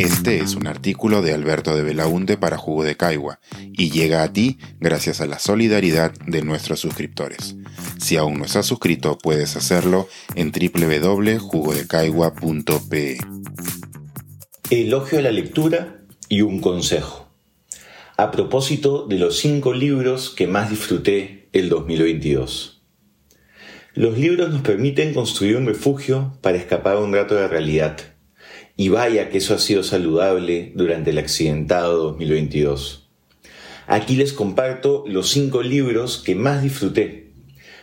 Este es un artículo de Alberto de Belaunte para Jugo de Caigua y llega a ti gracias a la solidaridad de nuestros suscriptores. Si aún no estás suscrito, puedes hacerlo en www.jugodecaigua.pe. Elogio a la lectura y un consejo. A propósito de los cinco libros que más disfruté el 2022. Los libros nos permiten construir un refugio para escapar un rato de realidad y vaya que eso ha sido saludable durante el accidentado 2022. Aquí les comparto los cinco libros que más disfruté,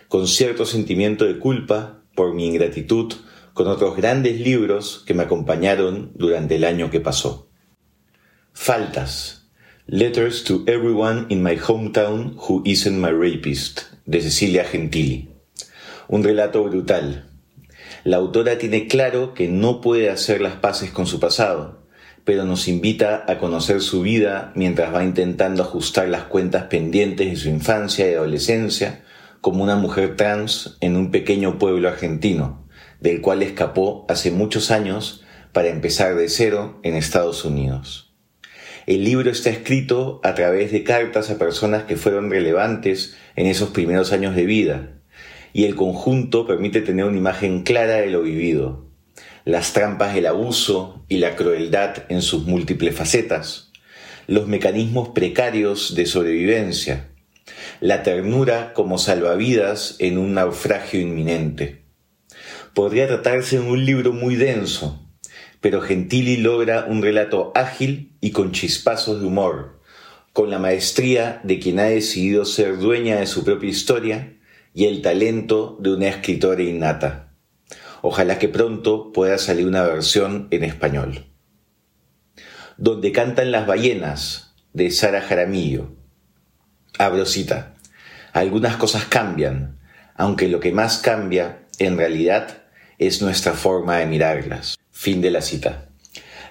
con cierto sentimiento de culpa por mi ingratitud con otros grandes libros que me acompañaron durante el año que pasó. Faltas. Letters to Everyone in My Hometown Who Isn't My Rapist, de Cecilia Gentili. Un relato brutal, la autora tiene claro que no puede hacer las paces con su pasado, pero nos invita a conocer su vida mientras va intentando ajustar las cuentas pendientes de su infancia y adolescencia como una mujer trans en un pequeño pueblo argentino, del cual escapó hace muchos años para empezar de cero en Estados Unidos. El libro está escrito a través de cartas a personas que fueron relevantes en esos primeros años de vida, y el conjunto permite tener una imagen clara de lo vivido, las trampas del abuso y la crueldad en sus múltiples facetas, los mecanismos precarios de sobrevivencia, la ternura como salvavidas en un naufragio inminente. Podría tratarse de un libro muy denso, pero Gentili logra un relato ágil y con chispazos de humor, con la maestría de quien ha decidido ser dueña de su propia historia y el talento de una escritora innata. Ojalá que pronto pueda salir una versión en español. Donde cantan las ballenas, de Sara Jaramillo. Abro cita. Algunas cosas cambian, aunque lo que más cambia, en realidad, es nuestra forma de mirarlas. Fin de la cita.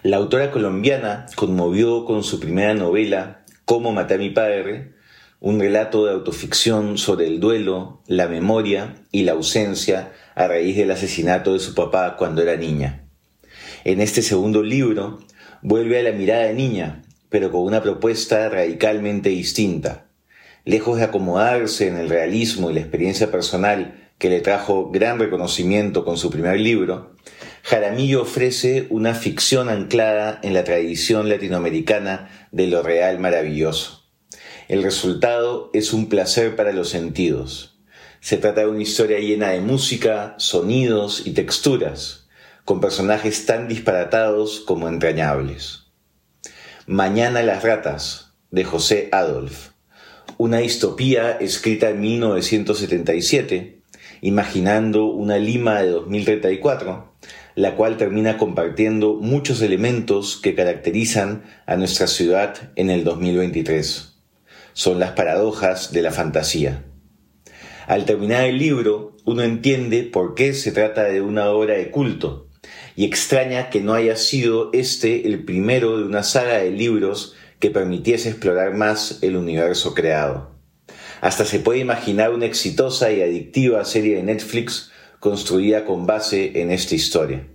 La autora colombiana conmovió con su primera novela, Cómo maté a mi padre, un relato de autoficción sobre el duelo, la memoria y la ausencia a raíz del asesinato de su papá cuando era niña. En este segundo libro vuelve a la mirada de niña, pero con una propuesta radicalmente distinta. Lejos de acomodarse en el realismo y la experiencia personal que le trajo gran reconocimiento con su primer libro, Jaramillo ofrece una ficción anclada en la tradición latinoamericana de lo real maravilloso. El resultado es un placer para los sentidos. Se trata de una historia llena de música, sonidos y texturas, con personajes tan disparatados como entrañables. Mañana las ratas, de José Adolf, una distopía escrita en 1977, imaginando una Lima de 2034, la cual termina compartiendo muchos elementos que caracterizan a nuestra ciudad en el 2023 son las paradojas de la fantasía. Al terminar el libro, uno entiende por qué se trata de una obra de culto, y extraña que no haya sido este el primero de una saga de libros que permitiese explorar más el universo creado. Hasta se puede imaginar una exitosa y adictiva serie de Netflix construida con base en esta historia.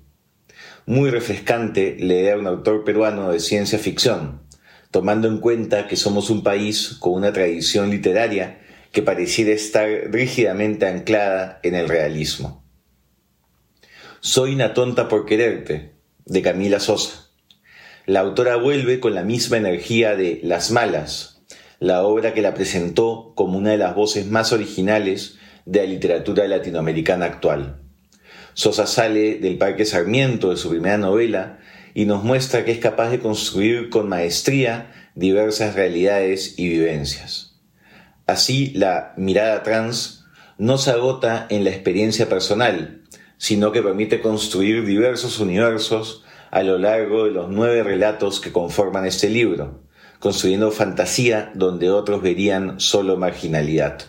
Muy refrescante leer a un autor peruano de ciencia ficción, tomando en cuenta que somos un país con una tradición literaria que pareciera estar rígidamente anclada en el realismo. Soy una tonta por quererte, de Camila Sosa. La autora vuelve con la misma energía de Las Malas, la obra que la presentó como una de las voces más originales de la literatura latinoamericana actual. Sosa sale del Parque Sarmiento de su primera novela y nos muestra que es capaz de construir con maestría diversas realidades y vivencias. Así, la mirada trans no se agota en la experiencia personal, sino que permite construir diversos universos a lo largo de los nueve relatos que conforman este libro, construyendo fantasía donde otros verían solo marginalidad.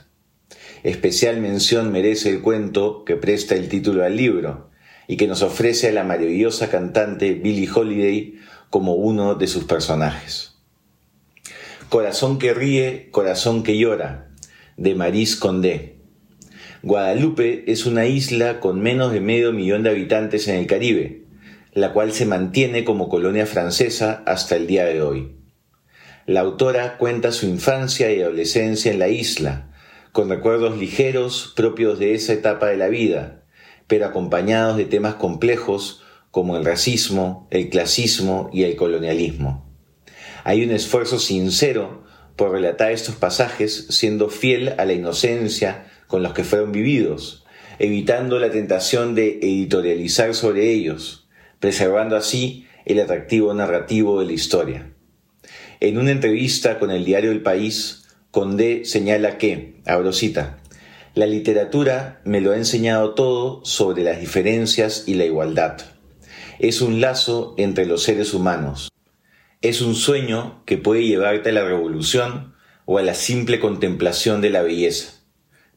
Especial mención merece el cuento que presta el título al libro, y que nos ofrece a la maravillosa cantante Billie Holiday como uno de sus personajes. Corazón que ríe, corazón que llora, de Maris Condé. Guadalupe es una isla con menos de medio millón de habitantes en el Caribe, la cual se mantiene como colonia francesa hasta el día de hoy. La autora cuenta su infancia y adolescencia en la isla, con recuerdos ligeros propios de esa etapa de la vida, pero acompañados de temas complejos como el racismo, el clasismo y el colonialismo. Hay un esfuerzo sincero por relatar estos pasajes siendo fiel a la inocencia con los que fueron vividos, evitando la tentación de editorializar sobre ellos, preservando así el atractivo narrativo de la historia. En una entrevista con el diario El País, Condé señala que, abro cita, la literatura me lo ha enseñado todo sobre las diferencias y la igualdad. Es un lazo entre los seres humanos. Es un sueño que puede llevarte a la revolución o a la simple contemplación de la belleza.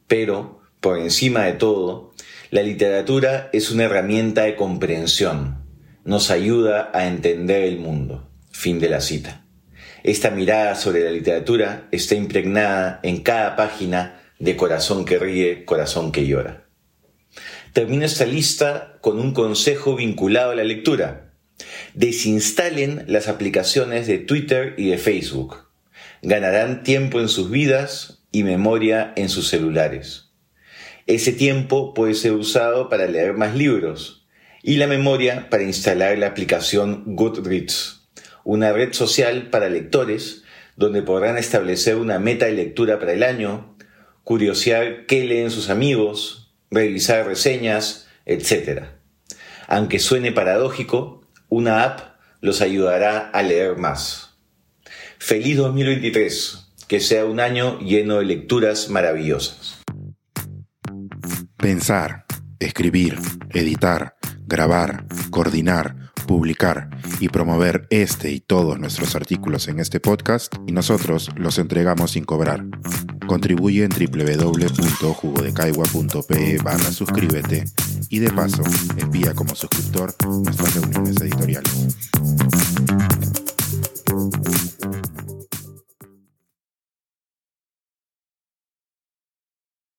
Pero, por encima de todo, la literatura es una herramienta de comprensión. Nos ayuda a entender el mundo. Fin de la cita. Esta mirada sobre la literatura está impregnada en cada página de Corazón que ríe, Corazón que llora. Termino esta lista con un consejo vinculado a la lectura. Desinstalen las aplicaciones de Twitter y de Facebook. Ganarán tiempo en sus vidas y memoria en sus celulares. Ese tiempo puede ser usado para leer más libros y la memoria para instalar la aplicación Goodreads una red social para lectores donde podrán establecer una meta de lectura para el año, curiosear qué leen sus amigos, revisar reseñas, etc. Aunque suene paradójico, una app los ayudará a leer más. Feliz 2023, que sea un año lleno de lecturas maravillosas. Pensar, escribir, editar, grabar, coordinar, publicar y promover este y todos nuestros artículos en este podcast y nosotros los entregamos sin cobrar. Contribuye en www.jugodecaigua.pe barra suscríbete y de paso envía como suscriptor nuestras reuniones editoriales.